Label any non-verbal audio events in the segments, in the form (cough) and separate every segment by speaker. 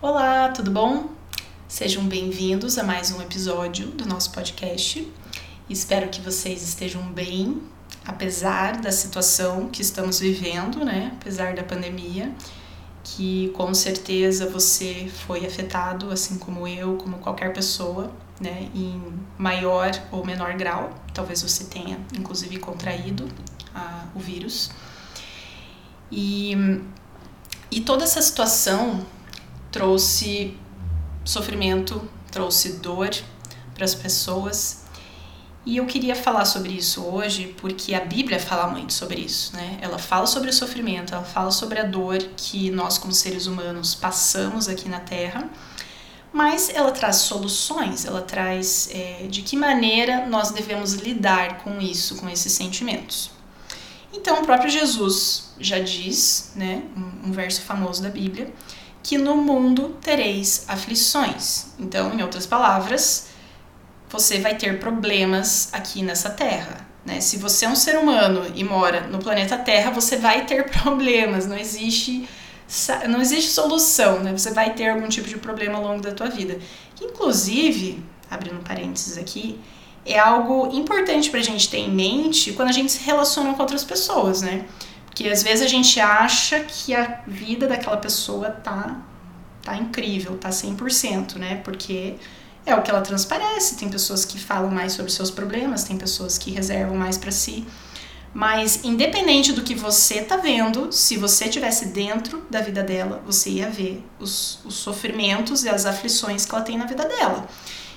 Speaker 1: Olá, tudo bom? Sejam bem-vindos a mais um episódio do nosso podcast. Espero que vocês estejam bem, apesar da situação que estamos vivendo, né? Apesar da pandemia, que com certeza você foi afetado, assim como eu, como qualquer pessoa, né? Em maior ou menor grau. Talvez você tenha, inclusive, contraído a, o vírus. E, e toda essa situação trouxe sofrimento, trouxe dor para as pessoas. E eu queria falar sobre isso hoje porque a Bíblia fala muito sobre isso, né? Ela fala sobre o sofrimento, ela fala sobre a dor que nós, como seres humanos, passamos aqui na Terra, mas ela traz soluções, ela traz é, de que maneira nós devemos lidar com isso, com esses sentimentos. Então, o próprio Jesus já diz, né, um, um verso famoso da Bíblia, que no mundo tereis aflições. Então, em outras palavras, você vai ter problemas aqui nessa terra. Né? Se você é um ser humano e mora no planeta Terra, você vai ter (laughs) problemas. Não existe, não existe solução. Né? Você vai ter algum tipo de problema ao longo da tua vida. Inclusive, abrindo parênteses aqui, é algo importante para a gente ter em mente quando a gente se relaciona com outras pessoas, né? Porque às vezes a gente acha que a vida daquela pessoa tá, tá incrível, tá 100%, né? Porque é o que ela transparece. Tem pessoas que falam mais sobre seus problemas, tem pessoas que reservam mais para si. Mas independente do que você tá vendo, se você tivesse dentro da vida dela, você ia ver os, os sofrimentos e as aflições que ela tem na vida dela.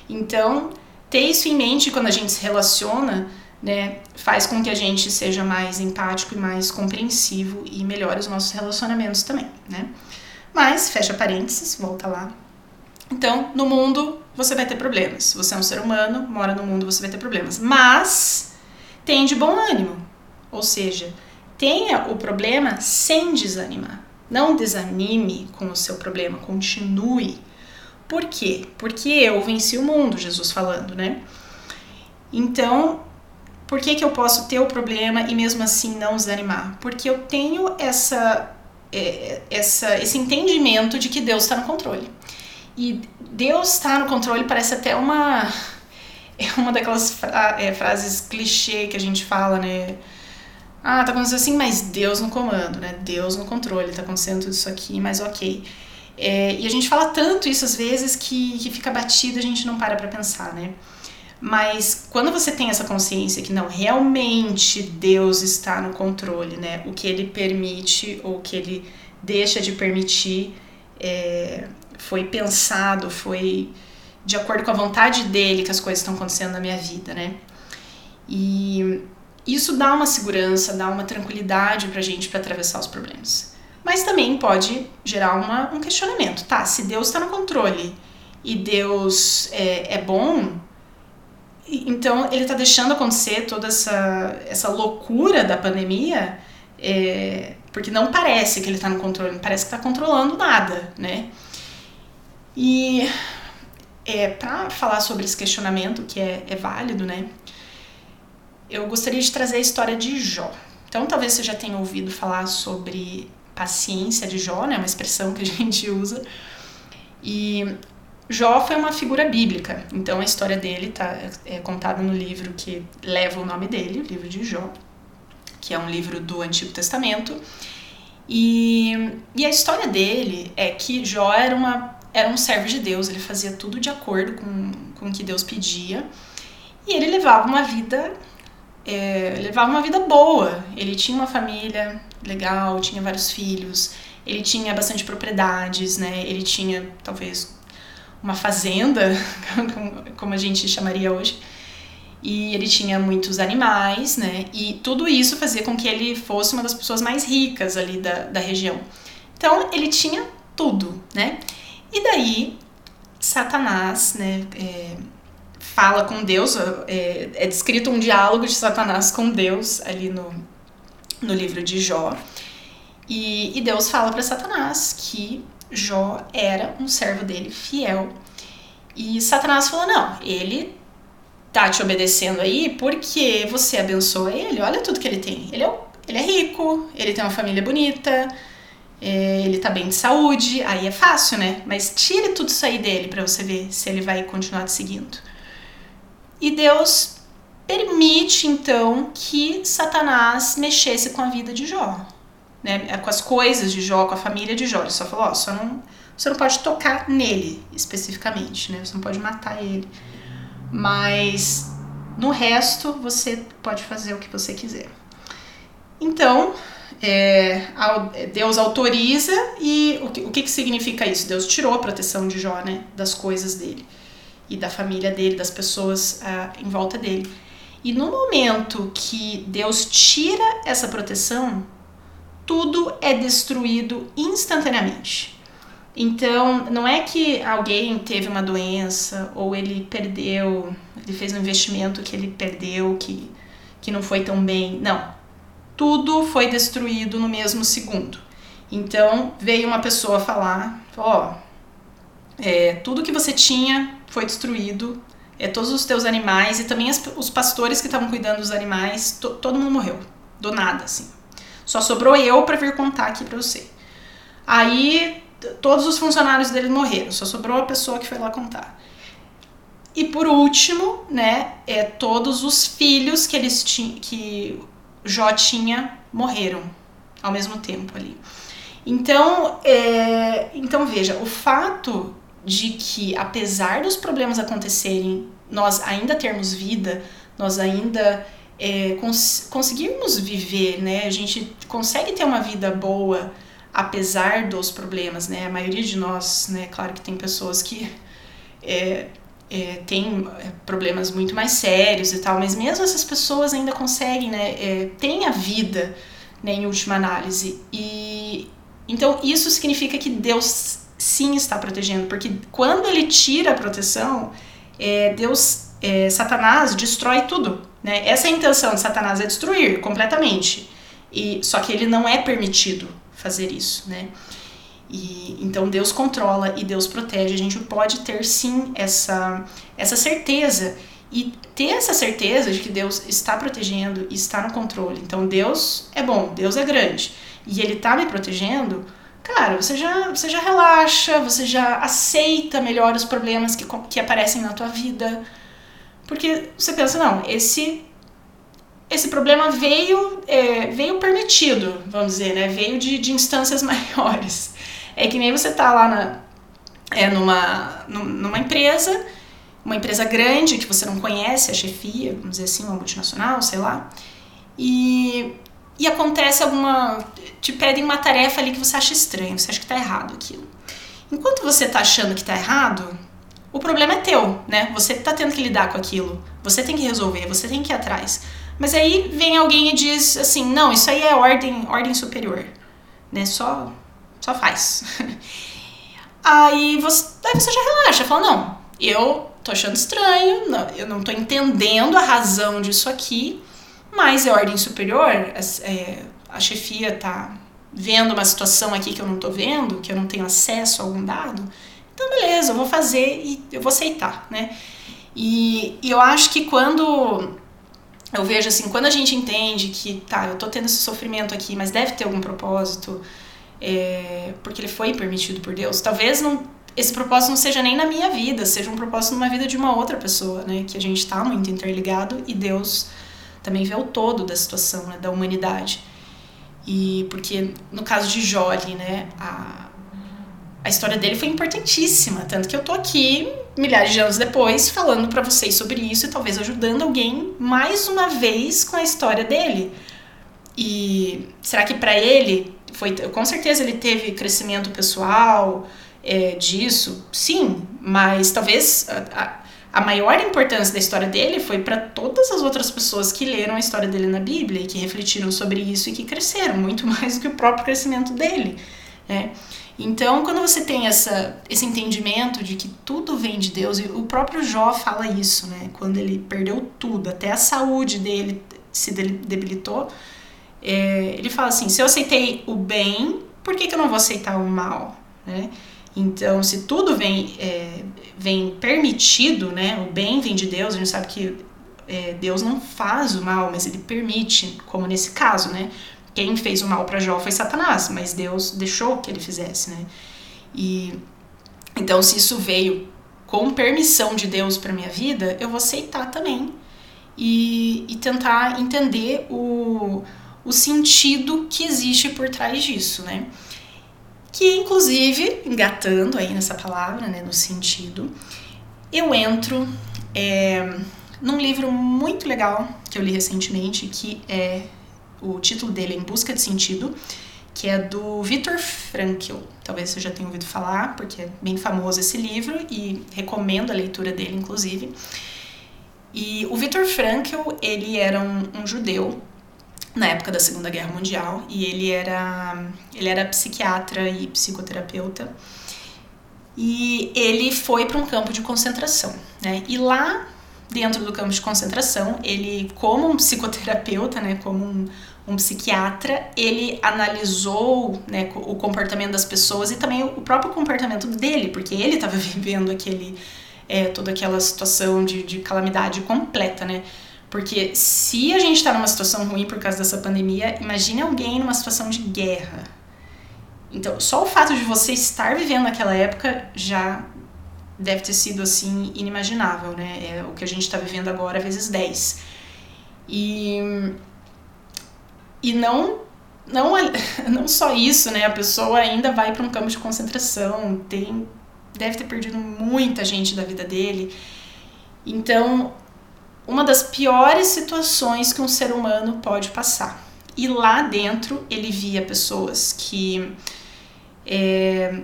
Speaker 1: Então, ter isso em mente quando a gente se relaciona né, faz com que a gente seja mais empático e mais compreensivo e melhore os nossos relacionamentos também, né? Mas, fecha parênteses, volta lá. Então, no mundo você vai ter problemas. Se você é um ser humano, mora no mundo, você vai ter problemas. Mas tem de bom ânimo. Ou seja, tenha o problema sem desanimar. Não desanime com o seu problema, continue. Por quê? Porque eu venci o mundo, Jesus falando, né? Então, por que, que eu posso ter o problema e mesmo assim não desanimar? Porque eu tenho essa, é, essa, esse entendimento de que Deus está no controle. E Deus está no controle parece até uma é uma daquelas fra é, frases clichê que a gente fala, né? Ah, tá acontecendo assim, mas Deus no comando, né? Deus no controle, tá acontecendo tudo isso aqui, mas ok. É, e a gente fala tanto isso às vezes que, que fica batido a gente não para pra pensar, né? Mas quando você tem essa consciência que não, realmente Deus está no controle, né? O que ele permite ou o que ele deixa de permitir é, foi pensado, foi de acordo com a vontade dele que as coisas estão acontecendo na minha vida, né? E isso dá uma segurança, dá uma tranquilidade pra gente para atravessar os problemas. Mas também pode gerar uma, um questionamento, tá? Se Deus está no controle e Deus é, é bom, então, ele está deixando acontecer toda essa, essa loucura da pandemia, é, porque não parece que ele está no controle, parece que está controlando nada, né? E é, para falar sobre esse questionamento, que é, é válido, né? Eu gostaria de trazer a história de Jó. Então, talvez você já tenha ouvido falar sobre paciência de Jó, né? Uma expressão que a (laughs) gente usa. E Jó foi uma figura bíblica, então a história dele tá, é contada no livro que leva o nome dele, o livro de Jó, que é um livro do Antigo Testamento. E, e a história dele é que Jó era, uma, era um servo de Deus, ele fazia tudo de acordo com, com o que Deus pedia, e ele levava uma vida é, levava uma vida boa. Ele tinha uma família legal, tinha vários filhos, ele tinha bastante propriedades, né? Ele tinha talvez uma fazenda, (laughs) como a gente chamaria hoje. E ele tinha muitos animais, né? E tudo isso fazia com que ele fosse uma das pessoas mais ricas ali da, da região. Então, ele tinha tudo, né? E daí, Satanás, né? É, fala com Deus, é, é descrito um diálogo de Satanás com Deus ali no, no livro de Jó. E, e Deus fala para Satanás que Jó era um servo dele fiel. E Satanás falou: não, ele tá te obedecendo aí porque você abençoa ele, olha tudo que ele tem. Ele é, ele é rico, ele tem uma família bonita, é, ele tá bem de saúde, aí é fácil, né? Mas tire tudo isso aí dele para você ver se ele vai continuar te seguindo. E Deus permite então que Satanás mexesse com a vida de Jó, né? Com as coisas de Jó, com a família de Jó. Ele só falou: ó, só não, você não pode tocar nele especificamente, né? Você não pode matar ele. Mas no resto você pode fazer o que você quiser. Então, é, Deus autoriza e o que, o que, que significa isso? Deus tirou a proteção de Jó, né? Das coisas dele e da família dele, das pessoas ah, em volta dele. E no momento que Deus tira essa proteção, tudo é destruído instantaneamente. Então, não é que alguém teve uma doença ou ele perdeu, ele fez um investimento que ele perdeu, que, que não foi tão bem. Não. Tudo foi destruído no mesmo segundo. Então, veio uma pessoa falar: Ó, oh, é, tudo que você tinha foi destruído, é, todos os teus animais e também as, os pastores que estavam cuidando dos animais, to, todo mundo morreu, do nada, assim. Só sobrou eu para vir contar aqui para você. Aí todos os funcionários dele morreram, só sobrou a pessoa que foi lá contar. E por último, né, é, todos os filhos que eles tinham, que Jó tinha, morreram ao mesmo tempo ali. Então, é, então veja, o fato de que apesar dos problemas acontecerem, nós ainda termos vida, nós ainda é, cons conseguirmos viver, né? A gente consegue ter uma vida boa apesar dos problemas, né? A maioria de nós, né? Claro que tem pessoas que é, é, tem é, problemas muito mais sérios e tal, mas mesmo essas pessoas ainda conseguem, né? É, tem a vida, né? Em última análise e então isso significa que Deus sim está protegendo, porque quando ele tira a proteção, é, Deus, é, Satanás destrói tudo, né? Essa é a intenção de Satanás é destruir completamente. E só que ele não é permitido fazer isso, né? E, então Deus controla e Deus protege. A gente pode ter sim essa, essa certeza e ter essa certeza de que Deus está protegendo e está no controle. Então Deus é bom, Deus é grande e Ele está me protegendo. Cara, você já, você já relaxa, você já aceita melhor os problemas que, que aparecem na tua vida. Porque você pensa, não, esse esse problema veio, é, veio permitido, vamos dizer, né? Veio de, de instâncias (laughs) maiores. É que nem você tá lá na, é, numa, numa empresa, uma empresa grande que você não conhece a chefia, vamos dizer assim, uma multinacional, sei lá, e, e acontece alguma. te pedem uma tarefa ali que você acha estranho, você acha que tá errado aquilo. Enquanto você tá achando que tá errado, o problema é teu, né? Você tá tendo que lidar com aquilo, você tem que resolver, você tem que ir atrás. Mas aí vem alguém e diz assim: não, isso aí é ordem, ordem superior, né? Só, só faz. (laughs) aí você, aí você já relaxa, fala: não, eu tô achando estranho, não, eu não tô entendendo a razão disso aqui, mas é ordem superior, é, a chefia tá vendo uma situação aqui que eu não tô vendo, que eu não tenho acesso a algum dado, então beleza, eu vou fazer e eu vou aceitar, né? E, e eu acho que quando eu vejo assim, quando a gente entende que, tá, eu tô tendo esse sofrimento aqui, mas deve ter algum propósito, é, porque ele foi permitido por Deus, talvez não, esse propósito não seja nem na minha vida, seja um propósito numa vida de uma outra pessoa, né? Que a gente tá muito interligado e Deus também vê o todo da situação, né? Da humanidade. E porque no caso de ali, né? A, a história dele foi importantíssima, tanto que eu tô aqui milhares de anos depois falando para vocês sobre isso e talvez ajudando alguém mais uma vez com a história dele. E será que para ele foi com certeza ele teve crescimento pessoal é, disso? Sim, mas talvez a, a maior importância da história dele foi para todas as outras pessoas que leram a história dele na Bíblia e que refletiram sobre isso e que cresceram muito (laughs) mais do que o próprio crescimento dele. Né? Então, quando você tem essa, esse entendimento de que tudo vem de Deus, e o próprio Jó fala isso, né? Quando ele perdeu tudo, até a saúde dele se debilitou, é, ele fala assim: se eu aceitei o bem, por que, que eu não vou aceitar o mal? Né? Então, se tudo vem, é, vem permitido, né? O bem vem de Deus, a gente sabe que é, Deus não faz o mal, mas ele permite, como nesse caso, né? Quem fez o mal para Jó foi Satanás, mas Deus deixou que ele fizesse, né? E então se isso veio com permissão de Deus para minha vida, eu vou aceitar também e, e tentar entender o, o sentido que existe por trás disso, né? Que inclusive, engatando aí nessa palavra, né, no sentido, eu entro é, num livro muito legal que eu li recentemente, que é o título dele é Em Busca de Sentido, que é do Viktor Frankl. Talvez você já tenha ouvido falar, porque é bem famoso esse livro e recomendo a leitura dele, inclusive. E o Viktor Frankl, ele era um, um judeu na época da Segunda Guerra Mundial e ele era ele era psiquiatra e psicoterapeuta. E ele foi para um campo de concentração, né? E lá dentro do campo de concentração, ele como um psicoterapeuta, né, como um, um psiquiatra, ele analisou né, o comportamento das pessoas e também o próprio comportamento dele, porque ele estava (laughs) vivendo aquele é, toda aquela situação de, de calamidade completa, né? Porque se a gente está numa situação ruim por causa dessa pandemia, imagine alguém numa situação de guerra. Então, só o fato de você estar vivendo naquela época já deve ter sido assim inimaginável, né? É o que a gente está vivendo agora vezes 10. E e não não (laughs) não só isso, né? A pessoa ainda vai para um campo de concentração, tem deve ter perdido muita gente da vida dele. Então, uma das piores situações que um ser humano pode passar. E lá dentro ele via pessoas que é,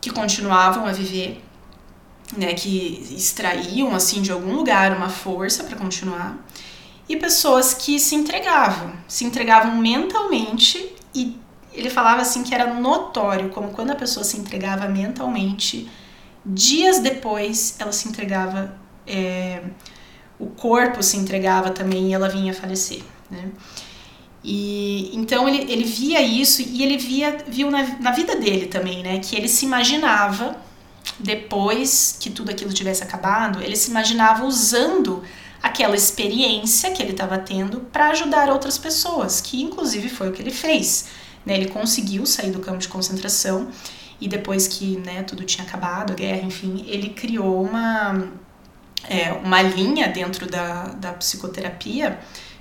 Speaker 1: que continuavam a viver, né, que extraíam assim de algum lugar uma força para continuar e pessoas que se entregavam, se entregavam mentalmente e ele falava assim que era notório como quando a pessoa se entregava mentalmente, dias depois ela se entregava, é, o corpo se entregava também e ela vinha a falecer, né? E então ele, ele via isso e ele via viu na, na vida dele também, né, que ele se imaginava depois que tudo aquilo tivesse acabado, ele se imaginava usando aquela experiência que ele estava tendo para ajudar outras pessoas, que inclusive foi o que ele fez. Né? Ele conseguiu sair do campo de concentração e depois que né, tudo tinha acabado, a guerra, enfim, ele criou uma, é, uma linha dentro da, da psicoterapia,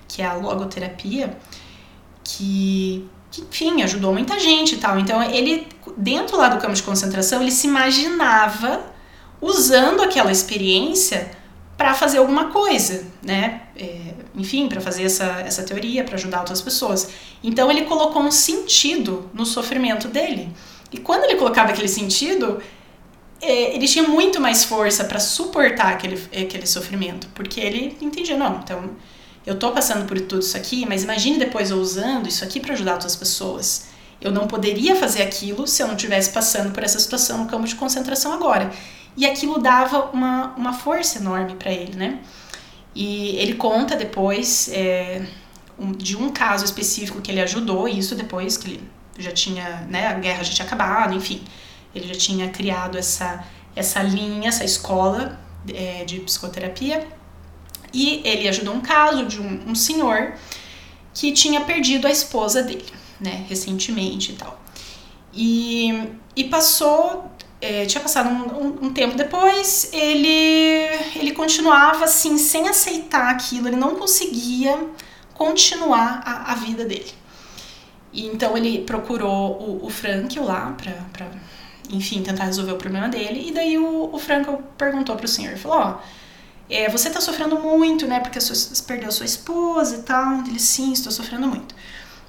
Speaker 1: que é a logoterapia, que, que, enfim, ajudou muita gente e tal. Então, ele, dentro lá do campo de concentração, ele se imaginava usando aquela experiência para fazer alguma coisa, né? É, enfim, para fazer essa, essa teoria, para ajudar outras pessoas. Então ele colocou um sentido no sofrimento dele. E quando ele colocava aquele sentido, é, ele tinha muito mais força para suportar aquele, aquele sofrimento, porque ele entendia, não, então eu tô passando por tudo isso aqui, mas imagine depois eu usando isso aqui para ajudar outras pessoas. Eu não poderia fazer aquilo se eu não estivesse passando por essa situação no campo de concentração agora. E aquilo dava uma, uma força enorme para ele, né? E ele conta depois é, um, de um caso específico que ele ajudou, e isso depois que ele já tinha, né, a guerra já tinha acabado, enfim, ele já tinha criado essa, essa linha, essa escola é, de psicoterapia. E ele ajudou um caso de um, um senhor que tinha perdido a esposa dele, né, recentemente e tal. E, e passou é, tinha passado um, um, um, tempo depois, ele, ele continuava assim, sem aceitar aquilo, ele não conseguia continuar a, a vida dele. E então ele procurou o, o Frank lá para, enfim, tentar resolver o problema dele. E daí o, o Frank perguntou para o senhor, falou, ó, é, você está sofrendo muito, né, porque você perdeu sua esposa e tal. Ele, sim, estou sofrendo muito.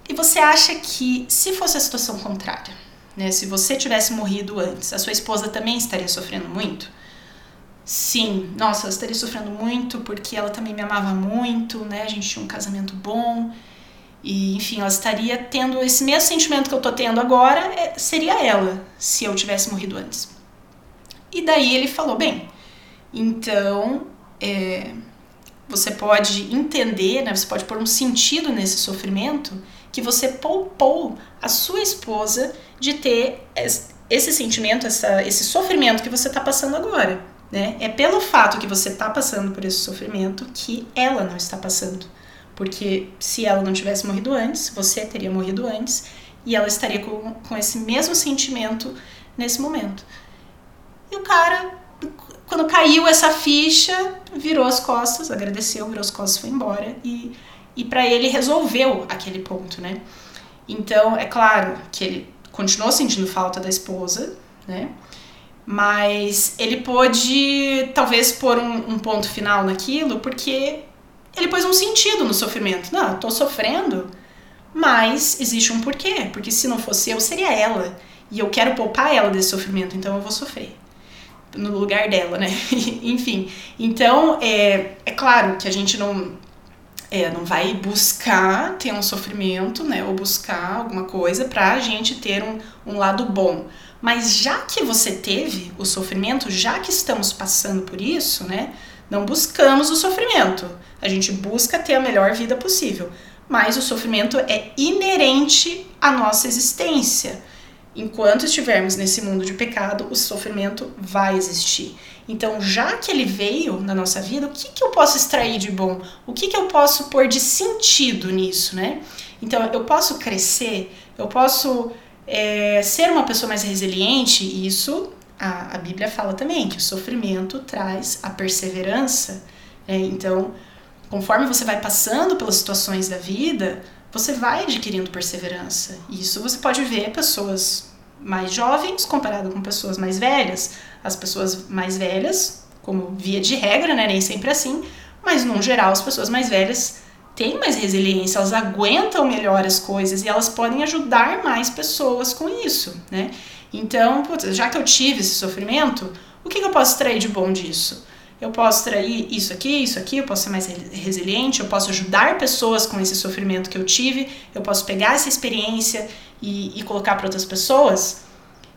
Speaker 1: E você acha que se fosse a situação contrária, né? Se você tivesse morrido antes, a sua esposa também estaria sofrendo muito? Sim, nossa, ela estaria sofrendo muito porque ela também me amava muito, né? A gente tinha um casamento bom. E, enfim, ela estaria tendo esse mesmo sentimento que eu tô tendo agora, é, seria ela, se eu tivesse morrido antes. E daí ele falou: bem, então é, você pode entender, né, você pode pôr um sentido nesse sofrimento que você poupou a sua esposa de ter esse sentimento, essa, esse sofrimento que você está passando agora. Né? É pelo fato que você está passando por esse sofrimento que ela não está passando. Porque se ela não tivesse morrido antes, você teria morrido antes e ela estaria com, com esse mesmo sentimento nesse momento. E o cara, quando caiu essa ficha, virou as costas, agradeceu, virou as costas, foi embora e, e para ele resolveu aquele ponto, né? Então, é claro que ele continuou sentindo falta da esposa, né? Mas ele pôde, talvez, pôr um, um ponto final naquilo, porque ele pôs um sentido no sofrimento. Não, eu tô sofrendo, mas existe um porquê. Porque se não fosse eu, seria ela. E eu quero poupar ela desse sofrimento, então eu vou sofrer. No lugar dela, né? (laughs) Enfim. Então, é, é claro que a gente não, é, não vai buscar ter um sofrimento, né? Ou buscar alguma coisa pra gente ter um, um lado bom. Mas já que você teve o sofrimento, já que estamos passando por isso, né? Não buscamos o sofrimento. A gente busca ter a melhor vida possível. Mas o sofrimento é inerente à nossa existência. Enquanto estivermos nesse mundo de pecado, o sofrimento vai existir. Então, já que ele veio na nossa vida, o que, que eu posso extrair de bom? O que, que eu posso pôr de sentido nisso, né? Então, eu posso crescer, eu posso é, ser uma pessoa mais resiliente, e isso a, a Bíblia fala também, que o sofrimento traz a perseverança. É, então, conforme você vai passando pelas situações da vida, você vai adquirindo perseverança. E isso você pode ver pessoas mais jovens comparado com pessoas mais velhas. As pessoas mais velhas, como via de regra, né, nem sempre assim, mas no geral as pessoas mais velhas têm mais resiliência, elas aguentam melhor as coisas e elas podem ajudar mais pessoas com isso, né? Então, putz, já que eu tive esse sofrimento, o que, que eu posso extrair de bom disso? Eu posso extrair isso aqui, isso aqui, eu posso ser mais resiliente, eu posso ajudar pessoas com esse sofrimento que eu tive, eu posso pegar essa experiência e, e colocar para outras pessoas.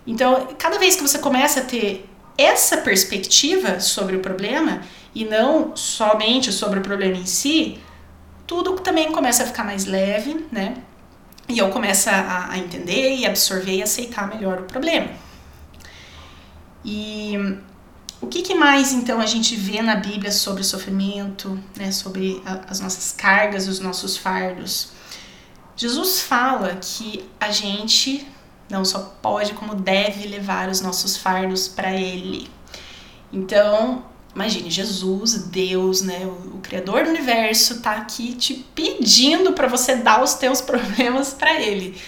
Speaker 1: Então, cada vez que você começa a ter essa perspectiva sobre o problema e não somente sobre o problema em si, tudo também começa a ficar mais leve, né? E eu começo a, a entender e absorver e aceitar melhor o problema. E o que, que, mais então a gente vê na Bíblia sobre o sofrimento, né, sobre a, as nossas cargas, os nossos fardos? Jesus fala que a gente não só pode, como deve levar os nossos fardos para Ele. Então, Imagine, Jesus, Deus, né, o, o, Criador do universo, tá aqui te pedindo para você dar os teus (laughs) problemas para Ele,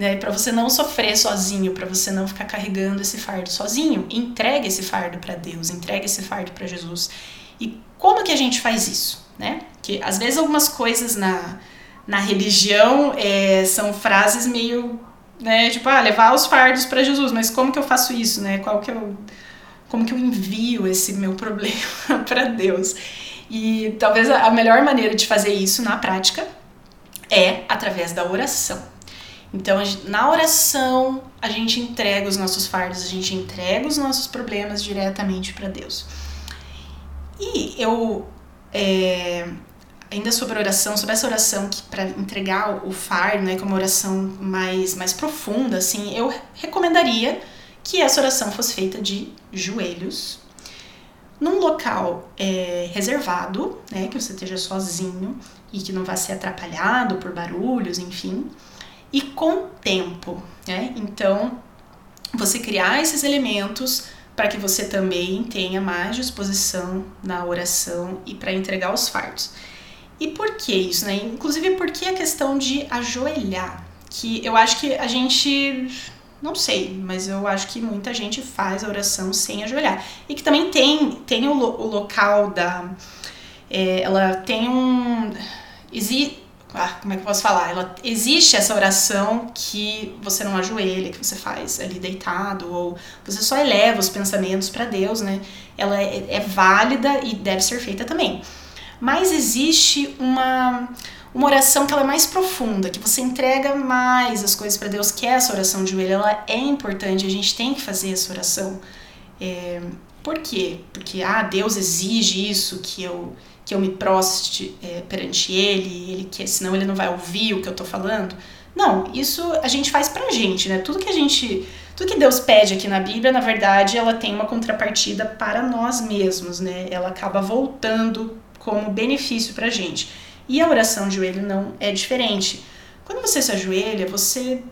Speaker 1: né, para você não sofrer sozinho, para você não ficar carregando esse fardo sozinho. Entregue esse fardo para Deus, entregue esse fardo para Jesus. E como que a gente faz isso, né? Que às vezes algumas coisas na, na religião é, são frases meio, né, tipo, ah, levar os fardos para Jesus, mas como que eu faço isso, né? Qual que é o como que eu envio esse meu (laughs) problema para Deus? E talvez a melhor maneira de fazer isso na prática é através da oração. Então, na oração, a gente entrega os nossos fardos, a gente entrega os nossos problemas diretamente para Deus. E eu, é, ainda sobre a oração, sobre essa oração que para entregar o fardo, né, como uma oração mais, mais profunda, assim, eu recomendaria que essa oração fosse feita de joelhos, num local é, reservado, né, que você esteja sozinho e que não vá ser atrapalhado por barulhos, enfim, e com tempo, né? Então, você criar esses elementos para que você também tenha mais disposição na oração e para entregar os fardos. E por que isso, né? Inclusive, por que a questão de ajoelhar? Que eu acho que a gente não sei, mas eu acho que muita gente faz a oração sem ajoelhar. E que também tem, tem o, o local da. É, ela tem um. Exi, ah, como é que eu posso falar? Ela, existe essa oração que você não ajoelha, que você faz ali deitado, ou você só eleva os pensamentos para Deus, né? Ela é, é válida e deve ser feita também. Mas existe uma uma oração que ela é mais profunda, que você entrega mais as coisas para Deus, que é essa oração de joelho, ela é importante, a gente tem que fazer essa oração. É, por quê? Porque ah, Deus exige isso, que eu que eu me proste é, perante Ele, ele que senão Ele não vai ouvir o que eu tô falando. Não, isso a gente faz pra gente, né? Tudo que a gente, tudo que Deus pede aqui na Bíblia, na verdade, ela tem uma contrapartida para nós mesmos, né? Ela acaba voltando como benefício pra gente. E a oração de joelho não é diferente. Quando você se ajoelha, você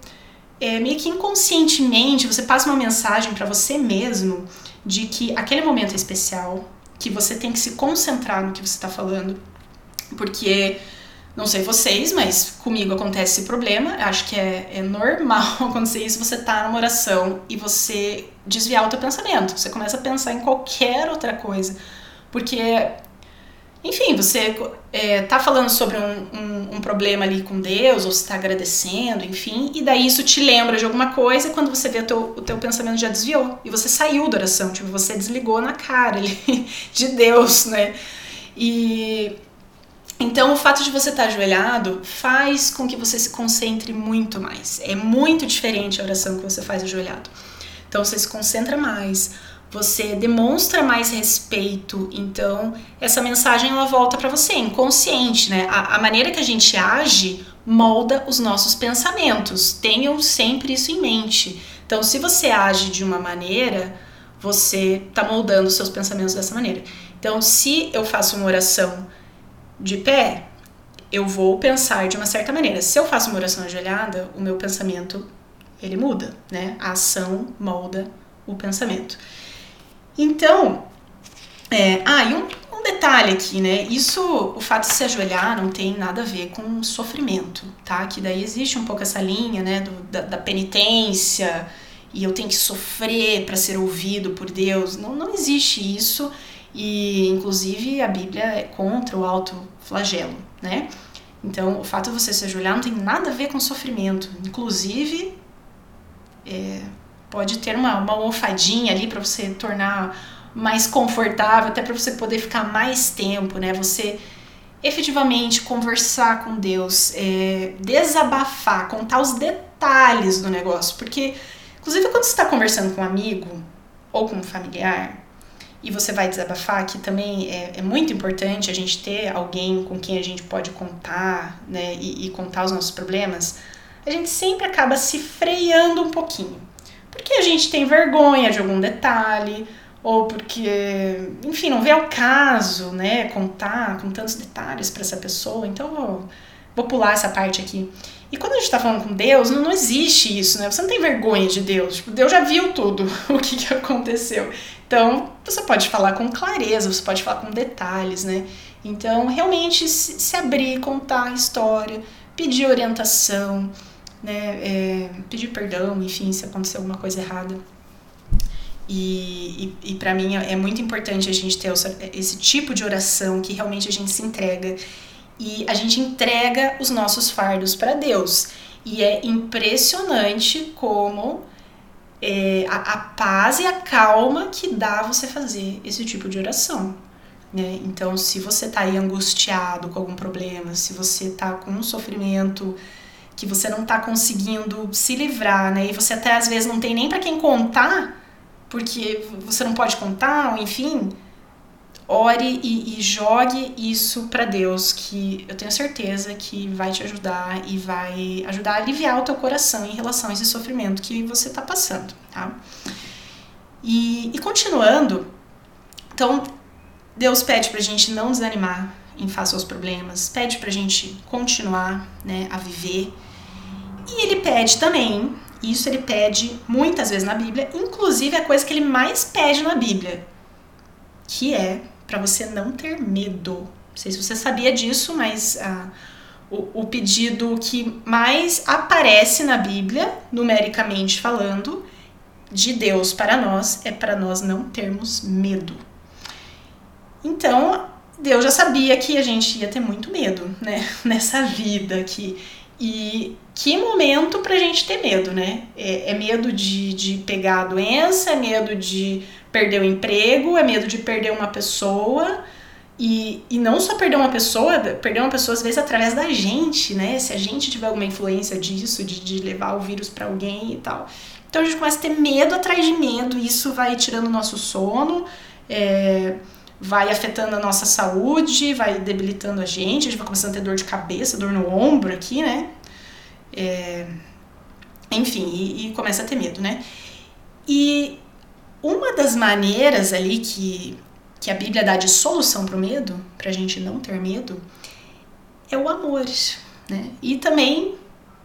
Speaker 1: é, meio que inconscientemente você passa uma mensagem para você mesmo de que aquele momento é especial, que você tem que se concentrar no que você está falando, porque não sei vocês, mas comigo acontece esse problema. Acho que é, é normal (laughs) acontecer isso. Você tá numa oração e você desviar o teu pensamento. Você começa a pensar em qualquer outra coisa. Porque enfim, você é, tá falando sobre um, um, um, problema ali com Deus, ou está agradecendo, enfim, e daí isso te lembra de alguma coisa, e quando você vê o teu, o teu pensamento já desviou, e você saiu da oração, tipo, você desligou na cara ali (laughs) de Deus, né? E então o fato de você estar tá ajoelhado faz com que você se concentre muito mais. É muito diferente a oração que você faz ajoelhado. Então você se concentra mais, você demonstra mais respeito, então essa mensagem ela volta para você, inconsciente, né? A, a, maneira que a gente age molda os nossos pensamentos. Tenham sempre isso em mente. Então, se você age de uma maneira, você está moldando os seus pensamentos dessa maneira. Então, se eu faço uma oração de pé, eu vou pensar de uma certa maneira. Se eu faço uma oração ajoelhada, o meu pensamento ele muda, né? A ação molda o pensamento. Então, é, ah, e um, um, detalhe aqui, né? Isso, o fato de se ajoelhar não tem nada a ver com sofrimento, tá? Que daí existe um pouco essa linha, né, do, da, da penitência e eu tenho que sofrer para ser ouvido por Deus. Não, não existe isso e, inclusive, a Bíblia é contra o alto flagelo, né? Então, o fato de você se ajoelhar não tem nada a ver com sofrimento. Inclusive, é, pode ter uma, uma almofadinha ali para você tornar mais confortável, até para você poder ficar mais tempo, né? Você efetivamente conversar com Deus, é, desabafar, contar os detalhes do negócio, porque inclusive quando você está conversando com um amigo ou com um familiar e você vai desabafar, que também é, é muito importante a gente ter alguém com quem a gente pode contar, né, e, e contar os nossos problemas, a gente sempre acaba se freando um pouquinho porque a gente tem vergonha de algum detalhe, ou porque, enfim, não vê o caso, né, contar com tantos detalhes para essa pessoa. Então, vou, vou pular essa parte aqui. E quando a gente está falando com Deus, não, não existe isso, né? Você não tem vergonha de Deus. Tipo, Deus já viu tudo (laughs) o que, que aconteceu. Então, você pode falar com clareza, você pode falar com detalhes, né? Então, realmente se, se abrir, contar a história, pedir orientação, né, é, pedir perdão, enfim, se aconteceu alguma coisa errada. E, e, e para mim é, é muito importante a gente ter esse tipo de oração que realmente a gente se entrega e a gente entrega os nossos fardos para Deus. E é impressionante como é, a, a, paz e a calma que dá você fazer esse tipo de oração. Né? Então, se você está aí angustiado com algum problema, se você está com um sofrimento que você não tá conseguindo se livrar, né? E você até às vezes não tem nem para quem contar, porque você não pode contar, ou enfim, ore e, e jogue isso para Deus, que eu tenho certeza que vai te ajudar e vai ajudar a aliviar o teu coração em relação a esse sofrimento que você tá passando, tá? E, e continuando, então Deus pede pra gente não desanimar em face aos problemas, pede pra gente continuar, né, a viver e ele pede também, isso ele pede muitas vezes na Bíblia, inclusive a coisa que ele mais pede na Bíblia, que é para você não ter medo. Não sei se você sabia disso, mas ah, o, o pedido que mais aparece na Bíblia, numericamente falando, de Deus para nós é para nós não termos medo. Então, Deus já sabia que a gente ia ter muito medo, né, (laughs) nessa vida aqui. E que momento pra gente ter medo, né? É, é, medo de, de pegar a doença, é medo de perder o emprego, é medo de perder uma pessoa. E, e não só perder uma pessoa, perder uma pessoa às vezes através da gente, né? Se a gente tiver alguma influência disso, de, de levar o vírus para alguém e tal. Então a gente começa a ter medo atrás de medo, e isso vai tirando o nosso sono, é, vai afetando a nossa saúde, vai debilitando a gente, a gente vai começando a ter dor de cabeça, dor no ombro aqui, né? É, enfim, e, e começa a ter medo, né? E uma das maneiras ali que, que a Bíblia dá de solução para o medo, para a gente não ter medo, é o amor, né? E também,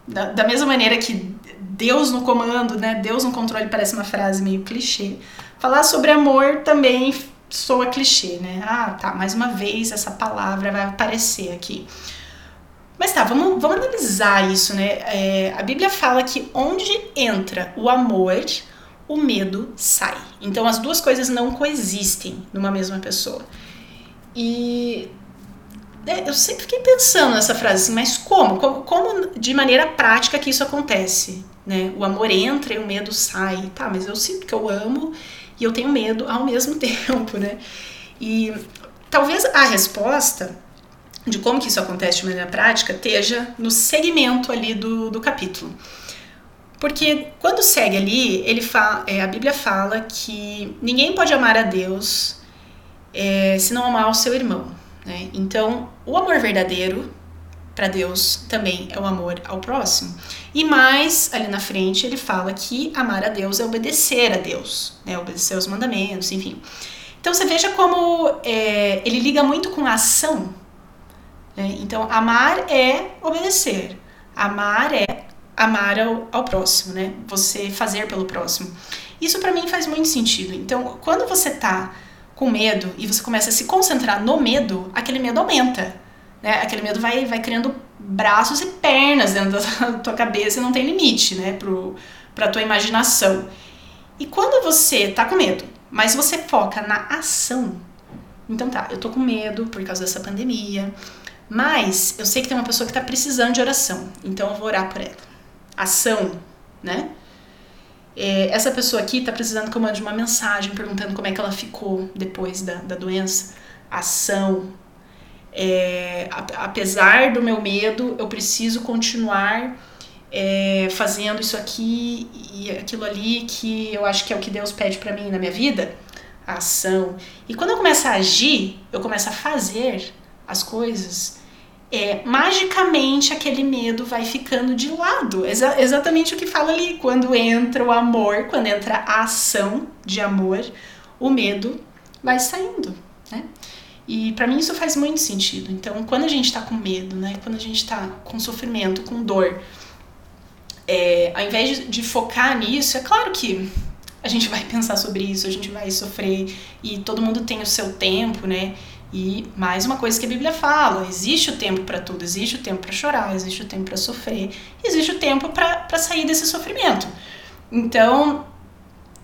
Speaker 1: da, da mesma maneira que Deus no comando, né? Deus no controle parece uma frase meio clichê. Falar sobre amor também soa clichê, né? Ah, tá, mais uma vez essa palavra vai aparecer aqui. Mas tá, vamos, vamos analisar isso, né? É, a Bíblia fala que onde entra o amor, o medo sai. Então as duas coisas não coexistem numa mesma pessoa. E é, eu sempre fiquei pensando nessa frase assim, mas como? como? Como de maneira prática que isso acontece? Né? O amor entra e o medo sai. Tá, mas eu sinto que eu amo e eu tenho medo ao mesmo (laughs) tempo, né? E talvez a resposta de como que isso acontece de maneira prática esteja no segmento ali do, do capítulo. Porque quando segue ali, ele fala, é, a Bíblia fala que ninguém pode amar a Deus é, se não amar o seu irmão. Né? Então, o amor verdadeiro para Deus também é o amor ao próximo. E mais ali na frente ele fala que amar a Deus é obedecer a Deus, né? obedecer aos mandamentos, enfim. Então você veja como é, ele liga muito com a ação. Né? Então, amar é obedecer, amar é amar ao, ao próximo, né? Você fazer pelo próximo. Isso para mim faz muito sentido. Então, quando você tá com medo e você começa a se concentrar no medo, aquele medo aumenta. Né? Aquele medo vai, vai criando braços e pernas dentro (laughs) da tua cabeça e não tem limite, né? Pro, pra tua imaginação. E quando você tá com medo, mas você foca na ação, então tá, eu tô com medo por causa dessa pandemia, mas eu sei que tem uma pessoa que tá precisando de oração, então eu vou orar por ela. Ação, né? É, essa pessoa aqui está precisando que eu mande uma mensagem perguntando como é que ela ficou depois da, da doença. Ação. É, apesar do meu medo, eu preciso continuar é, fazendo isso aqui e aquilo ali que eu acho que é o que Deus pede para mim na minha vida. Ação. E quando eu começo a agir, eu começo a fazer as coisas é, magicamente aquele medo vai ficando de lado. Exa exatamente o que fala ali. Quando entra o amor, quando entra a ação de amor, o medo vai saindo, né? E para mim isso faz muito sentido. Então, quando a gente tá com medo, né? Quando a gente tá com sofrimento, com dor, é, ao invés de, de focar nisso, é claro que a gente vai (laughs) pensar sobre isso, a gente vai sofrer e todo mundo tem o seu tempo, né? E mais uma coisa que a Bíblia fala: existe o tempo para tudo, existe o tempo para chorar, existe o tempo para sofrer, existe o tempo para sair desse sofrimento. Então,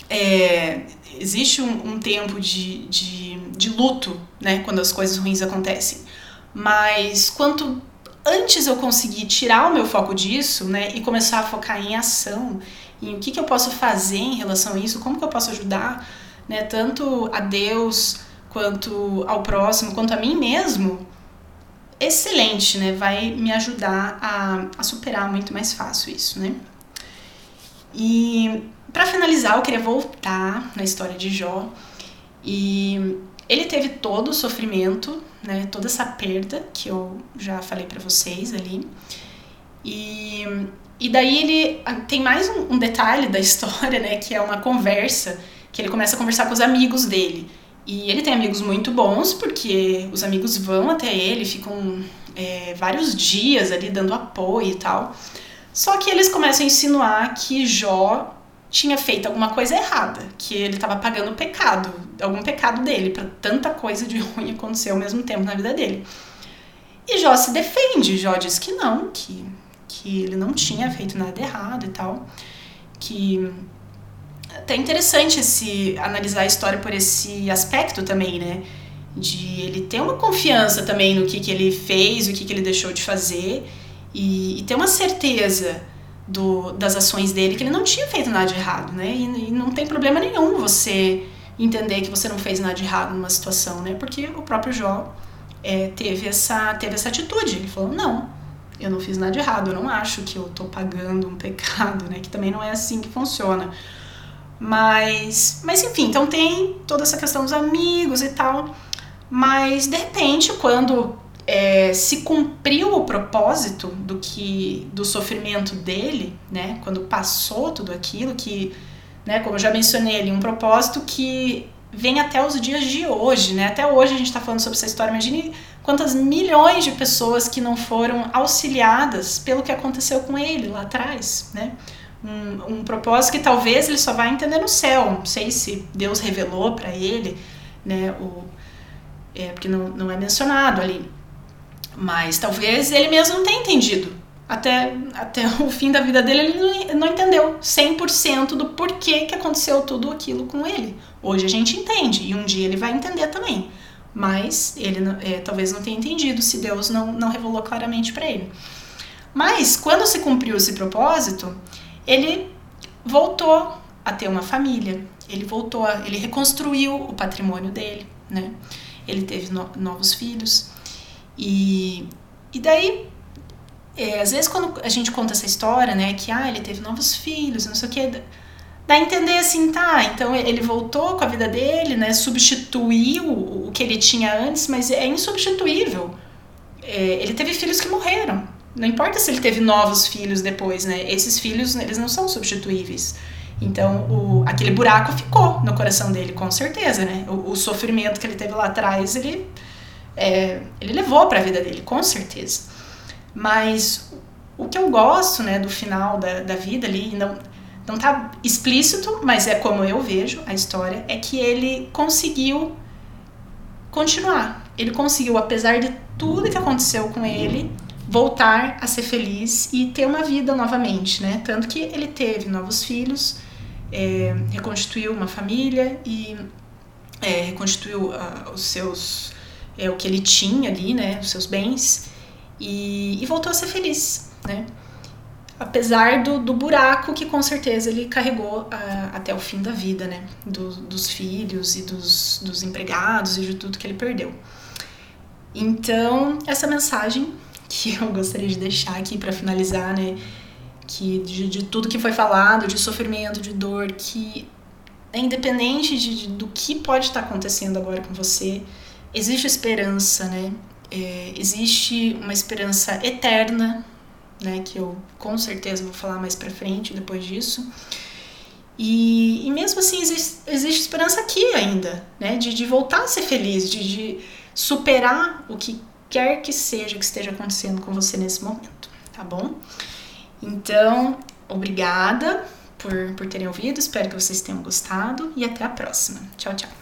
Speaker 1: é, existe um, um tempo de, de, de luto, né, quando as coisas ruins acontecem. Mas quanto antes eu conseguir tirar o meu foco disso, né, e começar a focar em ação, em o que, que eu posso fazer em relação a isso, como que eu posso ajudar, né, tanto a Deus quanto ao próximo, quanto a mim mesmo, excelente, né? Vai me ajudar a, a superar muito mais fácil isso, né? E para finalizar, eu queria voltar na história de Jó. E ele teve todo o sofrimento, né? Toda essa perda que eu já falei para vocês ali. E, e daí ele tem mais um, um detalhe da história, né? Que é uma conversa que ele começa a conversar com os amigos dele. E ele tem amigos muito bons, porque os amigos vão até ele, ficam é, vários dias ali dando apoio e tal. Só que eles começam a insinuar que Jó tinha feito alguma coisa errada, que ele estava pagando pecado, algum pecado dele, para tanta coisa de (laughs) ruim acontecer ao mesmo tempo na vida dele. E Jó se defende, Jó diz que não, que, que ele não tinha feito nada errado e tal, que até interessante esse analisar a história por esse aspecto também, né? De ele ter uma confiança também no que, que ele fez, o que, que ele deixou de fazer e, e ter uma certeza do, das ações dele que ele não tinha feito nada de errado, né? E, e, não tem problema nenhum você entender que você não fez nada de errado numa situação, né? Porque o próprio Jó é, teve, essa, teve essa atitude. Ele falou: não, eu não fiz nada de errado, eu não acho que eu tô pagando um pecado, né? Que também não é assim que funciona. Mas, mas enfim, então tem toda essa questão dos amigos e tal. Mas de repente, quando é, se cumpriu o propósito do que do sofrimento dele, né? Quando passou tudo aquilo que, né? Como eu já mencionei ali, um propósito que vem até os dias de hoje, né? Até hoje a gente está falando sobre essa história. Imagine quantas milhões de pessoas que não foram auxiliadas pelo que aconteceu com ele lá atrás, né? Um, um propósito que talvez ele só vai entender no céu. Não sei se Deus revelou para ele, né? O, é, porque não, não é mencionado ali. Mas talvez ele mesmo não tenha entendido. Até, até (laughs) o fim da vida dele, ele não, entendeu 100% do porquê que aconteceu tudo aquilo com ele. Hoje a gente entende e um dia ele vai entender também. Mas ele é, talvez não tenha entendido se Deus não, não revelou claramente para ele. Mas quando se cumpriu esse propósito, ele voltou a ter uma família, ele voltou, a, ele reconstruiu o patrimônio dele, né? Ele teve no, novos filhos e, e daí é, às vezes quando a gente conta essa história, né, que ah, ele teve novos filhos, não sei o que, dá a entender assim, tá, então ele voltou com a vida dele, né, substituiu o que ele tinha antes, mas é insubstituível. É, ele teve filhos que morreram. Não importa se ele teve novos filhos depois, né? Esses filhos, eles não são substituíveis. Então, o, aquele buraco ficou no coração dele, com certeza, né? O, o sofrimento que ele teve lá atrás, ele, é, ele levou para a vida dele, com certeza. Mas o que eu gosto, né, do final da, da vida ali, não, não tá explícito, mas é como eu vejo a história, é que ele conseguiu continuar. Ele conseguiu, apesar de tudo que aconteceu com ele, voltar a ser feliz e ter uma vida novamente, né? Tanto que ele teve novos filhos, é, reconstituiu uma família e é, reconstituiu uh, os seus é, o que ele tinha ali, né? Os seus bens e, e voltou a ser feliz, né? Apesar do, do buraco que com certeza ele carregou uh, até o fim da vida, né? Do, dos filhos e dos, dos empregados e de tudo que ele perdeu. Então, essa mensagem que (laughs) eu gostaria de deixar aqui para finalizar, né? Que de, de, tudo que foi falado, de sofrimento, de dor, que é independente de, de, do que pode estar acontecendo agora com você, existe esperança, né? É, existe uma esperança eterna, né? Que eu com certeza vou falar mais para frente depois disso. E, e mesmo assim existe, existe esperança aqui ainda, né? De, de voltar a ser feliz, de, de superar o que quer que seja que esteja acontecendo com você nesse momento, tá bom? Então, obrigada por, por terem ouvido, espero que vocês tenham gostado e até a próxima. Tchau, tchau.